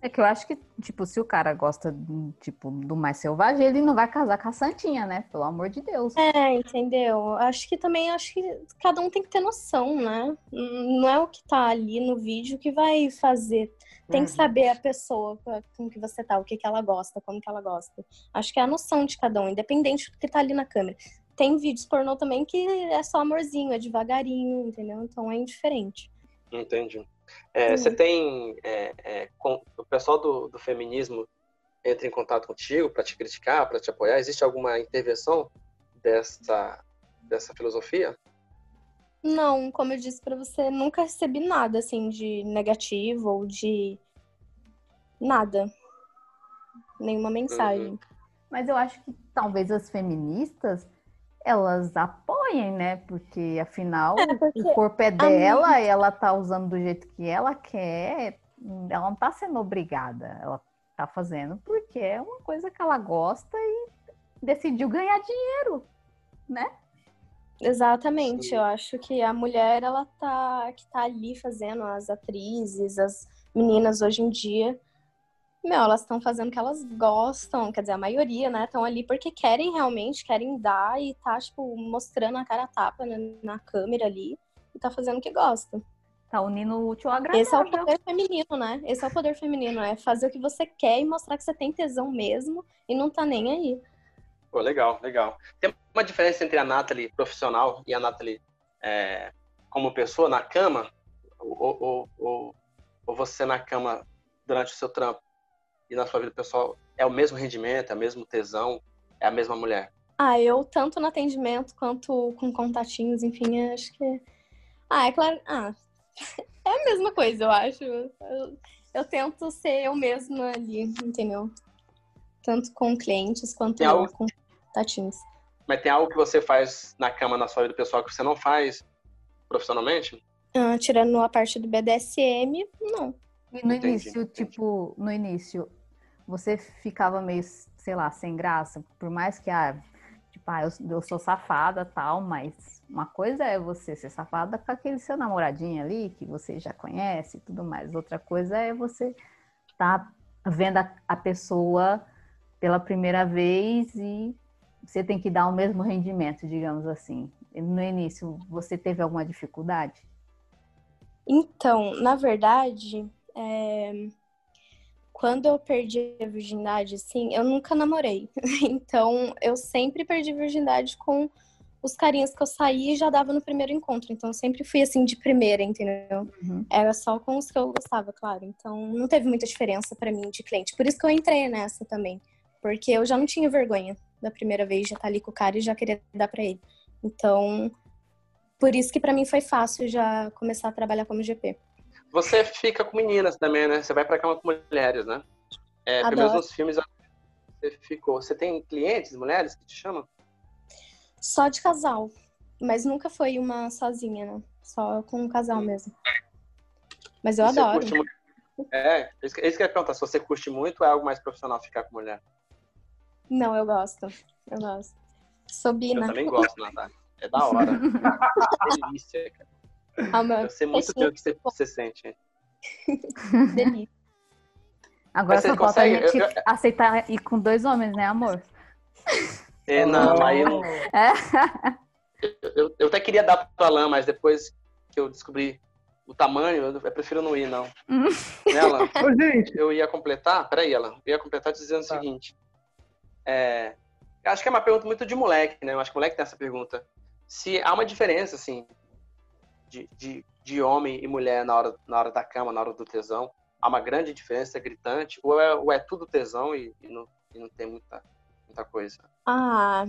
É que eu acho que, tipo, se o cara gosta, tipo, do mais selvagem, ele não vai casar com a Santinha, né? Pelo amor de Deus. É, entendeu? Acho que também acho que cada um tem que ter noção, né? Não é o que tá ali no vídeo que vai fazer. Tem que Uhum. saber a pessoa com- com que você tá, o que que ela gosta, como que ela gosta. Acho que é a noção de cada um, independente do que tá ali na câmera. Tem vídeos pornô também que é só amorzinho, é devagarinho, entendeu? Então é indiferente. Entendi. É, Uhum. Você tem. é, é, com- o pessoal do, do feminismo entra em contato contigo para te criticar, para te apoiar? Existe alguma intervenção dessa, dessa filosofia? Não, como eu disse pra você, nunca recebi nada assim de negativo ou de nada. Nenhuma mensagem. Mas eu acho que talvez as feministas elas apoiem, né? Porque afinal É, porque o corpo é dela, ela tá usando do jeito que ela quer, ela não tá sendo obrigada, ela tá fazendo porque é uma coisa que ela gosta e decidiu ganhar dinheiro, né? Exatamente, eu acho que a mulher ela tá que tá ali fazendo as atrizes, as meninas hoje em dia, meu, elas estão fazendo o que elas gostam, quer dizer, a maioria, né, estão ali porque querem realmente, querem dar e tá tipo mostrando a cara a tapa na, na câmera ali e tá fazendo o que gosta. Tá unindo o útil ao Esse é o agradável. poder feminino, né? Esse é o poder feminino, é fazer o que você quer e mostrar que você tem tesão mesmo e não tá nem aí. Pô, legal, legal. Tem uma diferença entre a Nathalie profissional e a Nathalie é, como pessoa na cama? Ou, ou, ou, ou você na cama durante o seu trampo e na sua vida pessoal é o mesmo rendimento, é o mesmo tesão, é a mesma mulher? Ah, eu tanto no atendimento quanto com contatinhos, enfim, acho que. Ah, é claro. Ah, é a mesma coisa, eu acho. Eu, eu tento ser eu mesma ali, entendeu? Tanto com clientes quanto algo- com contatinhos. Mas tem algo que você faz na cama, na sua vida pessoal, que você não faz profissionalmente? Ah, tirando a parte do BDSM, não. E no Entendi, início, entendi. tipo, no início, você ficava meio, sei lá, sem graça, por mais que, ah, tipo, ah, eu, eu sou safada tal, mas uma coisa é você ser safada com aquele seu namoradinho ali, que você já conhece e tudo mais. Outra coisa é você tá vendo a, a pessoa pela primeira vez e você tem que dar o mesmo rendimento, digamos assim. No início, você teve alguma dificuldade? Então, na verdade, é, quando eu perdi a virgindade, assim, eu nunca namorei. Então, eu sempre perdi virgindade com os carinhas que eu saí e já dava no primeiro encontro. Então, eu sempre fui assim de primeira, entendeu? Uhum. Era só com os que eu gostava, claro. Então, não teve muita diferença pra mim de cliente. Por isso que eu entrei nessa também. Porque eu já não tinha vergonha da primeira vez, já tá ali com o cara e já querer dar pra ele. Então, por isso que pra mim foi fácil já começar a trabalhar como GP. Você fica com meninas também, né? Você vai pra cama com mulheres, né? É, pelo menos Adoro. nos filmes você ficou. Você tem clientes, mulheres, que te chamam? Só de casal. Mas nunca foi uma sozinha, né? Só com um casal mesmo. Mas eu E você adoro. curte muito? É, isso que eu ia perguntar. Se você curte muito ou é algo mais profissional ficar com mulher? Não, eu gosto. Eu gosto. Sou Eu também gosto, Natália. É da hora. delícia, cara. Eu sei muito bem o que você, você sente. delícia. Agora só falta a consegue? gente Eu- eu- aceitar ir com dois homens, né, amor? É, não, aí eu, não- É. eu, eu até queria dar pro Alan, mas depois que eu descobri o tamanho, eu, eu prefiro não ir, não. Hum. né, Alan? Ô, gente, Eu ia completar, peraí, Alan, eu ia completar dizendo o Tá. seguinte. É, eu acho que é uma pergunta muito de moleque, né? Eu acho que o moleque tem essa pergunta. Se há uma diferença, assim, de, de, de homem e mulher na hora, na hora da cama, na hora do tesão, há uma grande diferença gritante, ou é, ou é tudo tesão e, e não, e não tem muita, muita coisa? Ah,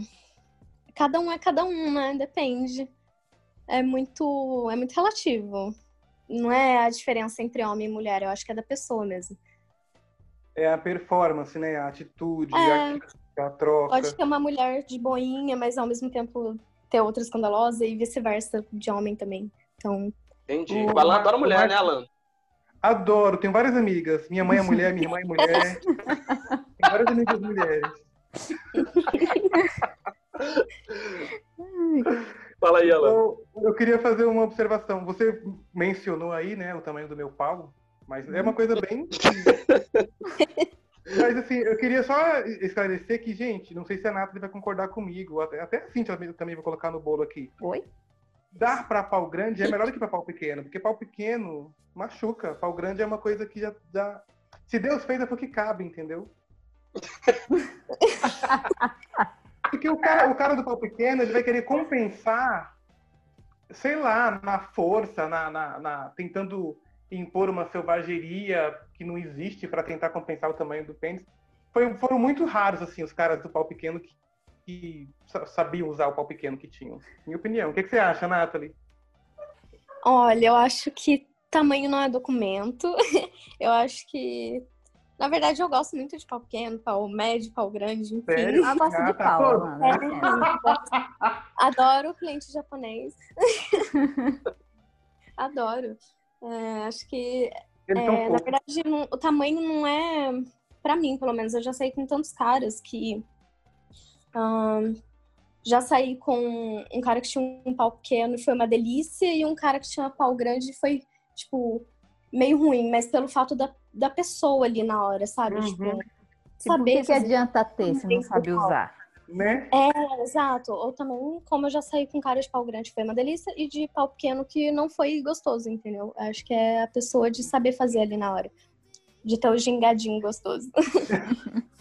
cada um é cada um, né? Depende. É muito, é muito relativo. Não é a diferença entre homem e mulher, eu acho que é da pessoa mesmo. é a performance, né? A atitude, É. a, a troca. Pode ter uma mulher de boinha, mas ao mesmo tempo ter outra escandalosa e vice-versa de homem também. Então, Entendi. O O Alan adora o mulher, Mar- né, Alan? Adoro, tenho várias amigas. Minha mãe é mulher, minha irmã é mulher. Tenho várias amigas mulheres. Fala aí, Alan. Eu, eu queria fazer uma observação. Você mencionou aí, né, o tamanho do meu pau, mas é uma coisa bem. mas assim, eu queria só esclarecer que, gente, não sei se a Nathalie vai concordar comigo, até, até a Cintia também- também vou colocar no bolo aqui. Oi? Dar pra pau grande é melhor do que pra pau pequeno, porque pau pequeno machuca. Pau grande é uma coisa que já. já... Se Deus fez é porque cabe, entendeu? Porque o cara, o cara do pau pequeno ele vai querer compensar, sei lá, na força, na, na- na- tentando impor uma selvageria que não existe para tentar compensar o tamanho do pênis. Foi- foram muito raros assim os caras do pau pequeno que, que sa- sabiam usar o pau pequeno que tinham. Minha opinião. O que, que você acha, Nathalie? olha, eu acho que tamanho não é documento. eu acho que. Na verdade, eu gosto muito de pau pequeno, pau médio, pau grande, enfim. Sério? Ela gosta de Ah, tá pau, mano. dá licença. Adoro o cliente japonês. Adoro. É, acho que, é, na verdade, não- o tamanho não é. Pra mim, pelo menos, eu já saí com tantos caras que. Ahn, já saí com um cara que tinha um pau pequeno e foi uma delícia, e um cara que tinha um pau grande foi, tipo, meio ruim, mas pelo fato da, da pessoa ali na hora, sabe? Uhum. Tipo, Tipo, o saber que, que adianta ter se não sabe usar? Né? É, exato. Ou também, como eu já saí com cara de pau grande, foi uma delícia, e de pau pequeno que não foi gostoso, entendeu? Acho que é a pessoa de saber fazer ali na hora. De ter o gingadinho gostoso.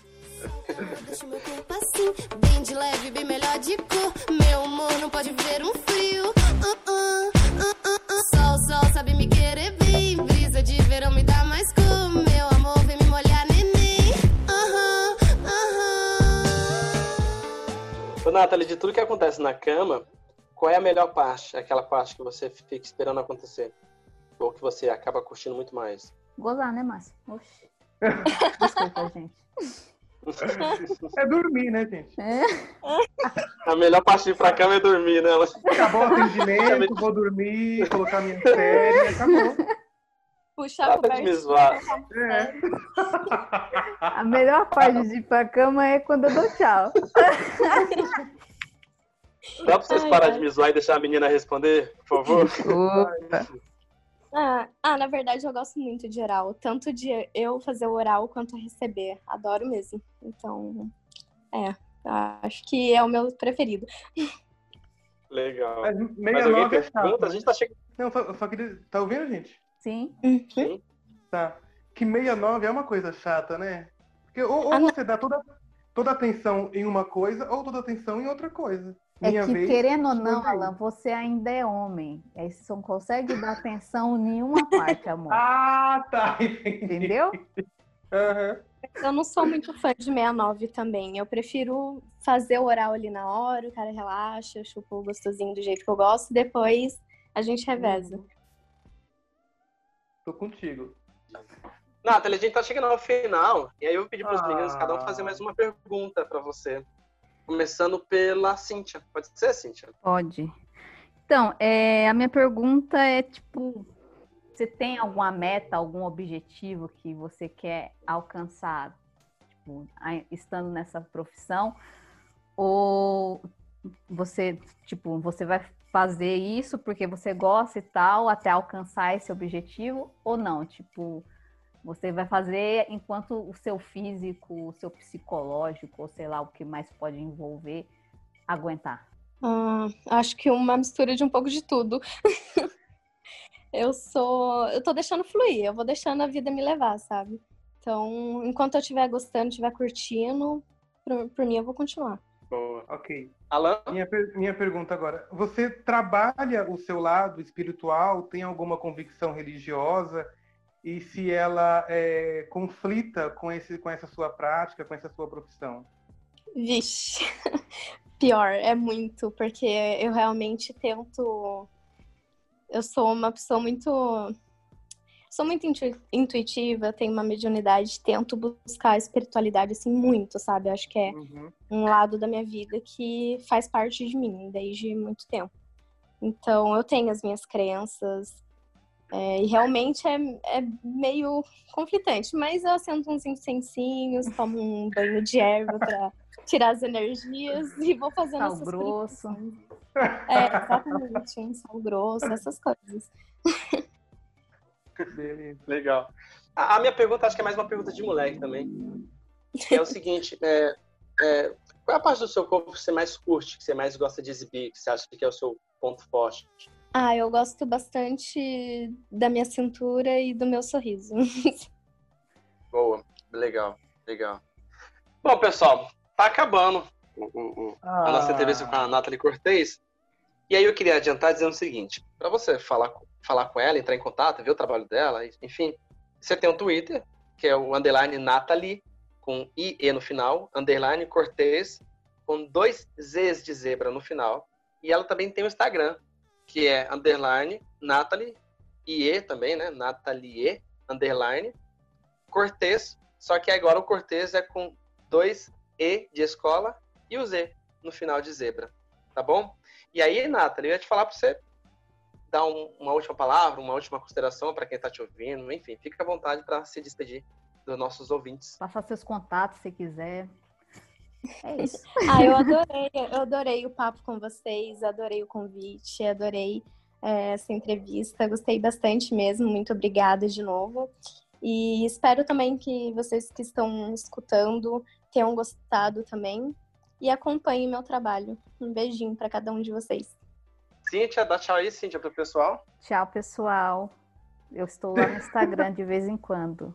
Deixa meu corpo assim, bem de leve, bem melhor de cor. Meu humor não pode ver um frio. Uh, uh, uh, uh, uh. Sol, sol, sabe me querer bem. Brisa de verão me dá mais cor. Meu amor, vem me molhar, neném. Aham, aham. Ô, Nathalie, de tudo que acontece na cama, qual é a melhor parte? Aquela parte que você fica esperando acontecer? Ou que você acaba curtindo muito mais? Gozar, né, Márcia? Oxi. Desculpa, gente. É dormir, né, gente? É. A melhor parte de ir pra cama é dormir, né? Ela- Acabou o atendimento, vou dormir, colocar minha série, acabou. Puxar Nada de me zoar. É. A melhor parte de ir pra cama é quando eu dou tchau. Dá pra vocês Ai, parar ai. de me zoar e deixar a menina responder, por favor? Ah, ah, na verdade eu gosto muito de oral. Tanto de eu fazer o oral quanto receber. Adoro mesmo. Então, é. Acho que é o meu preferido. Legal. Mas Mas alguém 69 é chato. pergunta? A gente tá chegando. Não, só, só queria. Tá ouvindo, gente? Sim. Sim. Tá. Que 69 é uma coisa chata, né? Porque ou, ou Ah, não. você dá toda, toda a atenção em uma coisa, ou toda a atenção em outra coisa. É Minha que, vez. querendo ou não. Alan, você ainda é homem. Aí você não consegue dar atenção em nenhuma parte, amor. Ah, tá. Entendi. Entendeu? Aham. Eu não sou muito fã de 69 também. Eu prefiro fazer o oral ali na hora, o cara relaxa, chupa o gostosinho do jeito que eu gosto, depois a gente reveza. Tô contigo. Nathalie, a gente tá chegando ao final. E aí eu vou pedir pros Ah. meninos, cada um, fazer mais uma pergunta pra você. Começando pela Cíntia. Pode ser, Cíntia? Pode. Então, é, a minha pergunta é tipo, você tem alguma meta, algum objetivo que você quer alcançar, tipo, estando nessa profissão? Ou você, tipo, você vai fazer isso porque você gosta e tal, até alcançar esse objetivo? Ou não? Tipo, você vai fazer enquanto o seu físico, o seu psicológico, ou sei lá, o que mais pode envolver, aguentar? Ah, acho que uma mistura de um pouco de tudo. eu sou. Eu tô deixando fluir, eu vou deixando a vida me levar, sabe? Então, enquanto eu estiver gostando, estiver curtindo, por, por mim eu vou continuar. Boa. Ok. Alan? Minha, per- minha pergunta agora. Você trabalha o seu lado espiritual? Tem alguma convicção religiosa? E se ela é, conflita com, esse, com essa sua prática, com essa sua profissão? Vixe, pior, é muito, porque eu realmente tento. Eu sou uma pessoa muito. Sou muito intu- intuitiva, tenho uma mediunidade, tento buscar a espiritualidade assim muito, sabe? Acho que é Uhum. um lado da minha vida que faz parte de mim desde muito tempo. Então, eu tenho as minhas crenças é, e realmente é, é meio conflitante, mas eu acendo uns incensinhos, tomo um banho de erva para tirar as energias e vou fazendo Sal essas grosso. É, exatamente, um sal grosso, essas coisas. Beleza. Legal. A, a minha pergunta, acho que é mais uma pergunta de moleque também. É o seguinte, é, é, qual é a parte do seu corpo que você mais curte, que você mais gosta de exibir, que você acha que é o seu ponto forte? Ah, eu gosto bastante da minha cintura e do meu sorriso. Boa, legal, legal. Bom, pessoal, tá acabando o- o- o- a nossa entrevista com a Nathalie Cortez. E aí eu queria adiantar dizendo o seguinte: para você falar, com- falar com ela, entrar em contato, ver o trabalho dela, enfim, você tem um Twitter, que é o underline Nathalie, com IE no final, underline Cortez, com dois Zs de zebra no final. E ela também tem o Instagram, que é underline Nathalie, IE também, né? Nathalie, underline, Cortez, só que agora o Cortez é com dois E de escola e o Z no final de zebra, tá bom? E aí, Nathalie, eu ia te falar para você dar um- uma última palavra, uma última consideração para quem está te ouvindo, enfim, fica à vontade para se despedir dos nossos ouvintes. Passar seus contatos se quiser. É isso. Ah, eu adorei, eu adorei o papo com vocês, adorei o convite, adorei é, essa entrevista, gostei bastante mesmo, muito obrigada de novo. E espero também que vocês que estão escutando tenham gostado também e acompanhem meu trabalho. Um beijinho para cada um de vocês. Cíntia, dá tchau aí, Cíntia, pro pessoal. Tchau, pessoal. Eu estou lá no Instagram de vez em quando.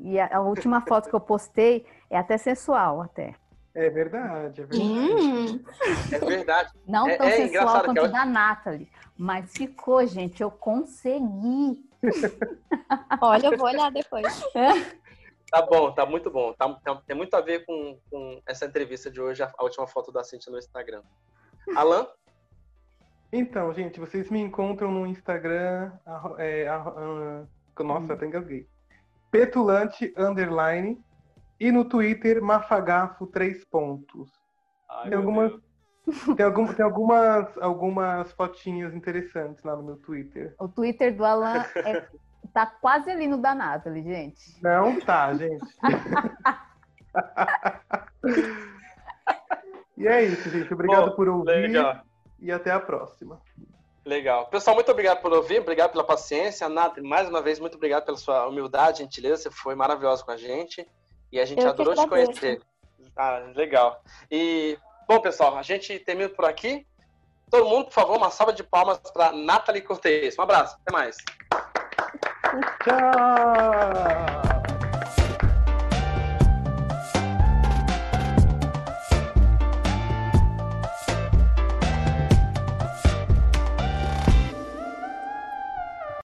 E a, a última foto que eu postei é até sensual, até. É verdade, é verdade. Hum, É verdade. Não É- tão é sensual quanto ela- da Nathalie. Mas ficou, gente. Eu consegui. olha, eu vou olhar depois. Tá bom, tá muito bom. Tá, tá- tem muito a ver com, com essa entrevista de hoje, a, a última foto da Cíntia no Instagram. Alan? Então, gente, vocês me encontram no Instagram. É, arro- ah, nossa, até engasguei. Petulante underline. E no Twitter, Mafagafo, três pontos. Ai, Tem algumas-. Tem, algum, tem algumas, algumas fotinhas interessantes lá no meu Twitter. O Twitter do Alan é, tá quase ali no da Nathalie, gente. Não tá, gente. e é isso, gente. Obrigado Bom, por ouvir Legal. e até a próxima. Legal. Pessoal, muito obrigado por ouvir, obrigado pela paciência. Nathalie, mais uma vez, muito obrigado pela sua humildade, gentileza. Você foi maravilhosa com a gente. E a gente Eu adorou te conhecer. Ah, legal. E, bom, pessoal, a gente termina por aqui. Todo mundo, por favor, uma salva de palmas para Nathalie Cortez. Um abraço. Até mais. Tchau!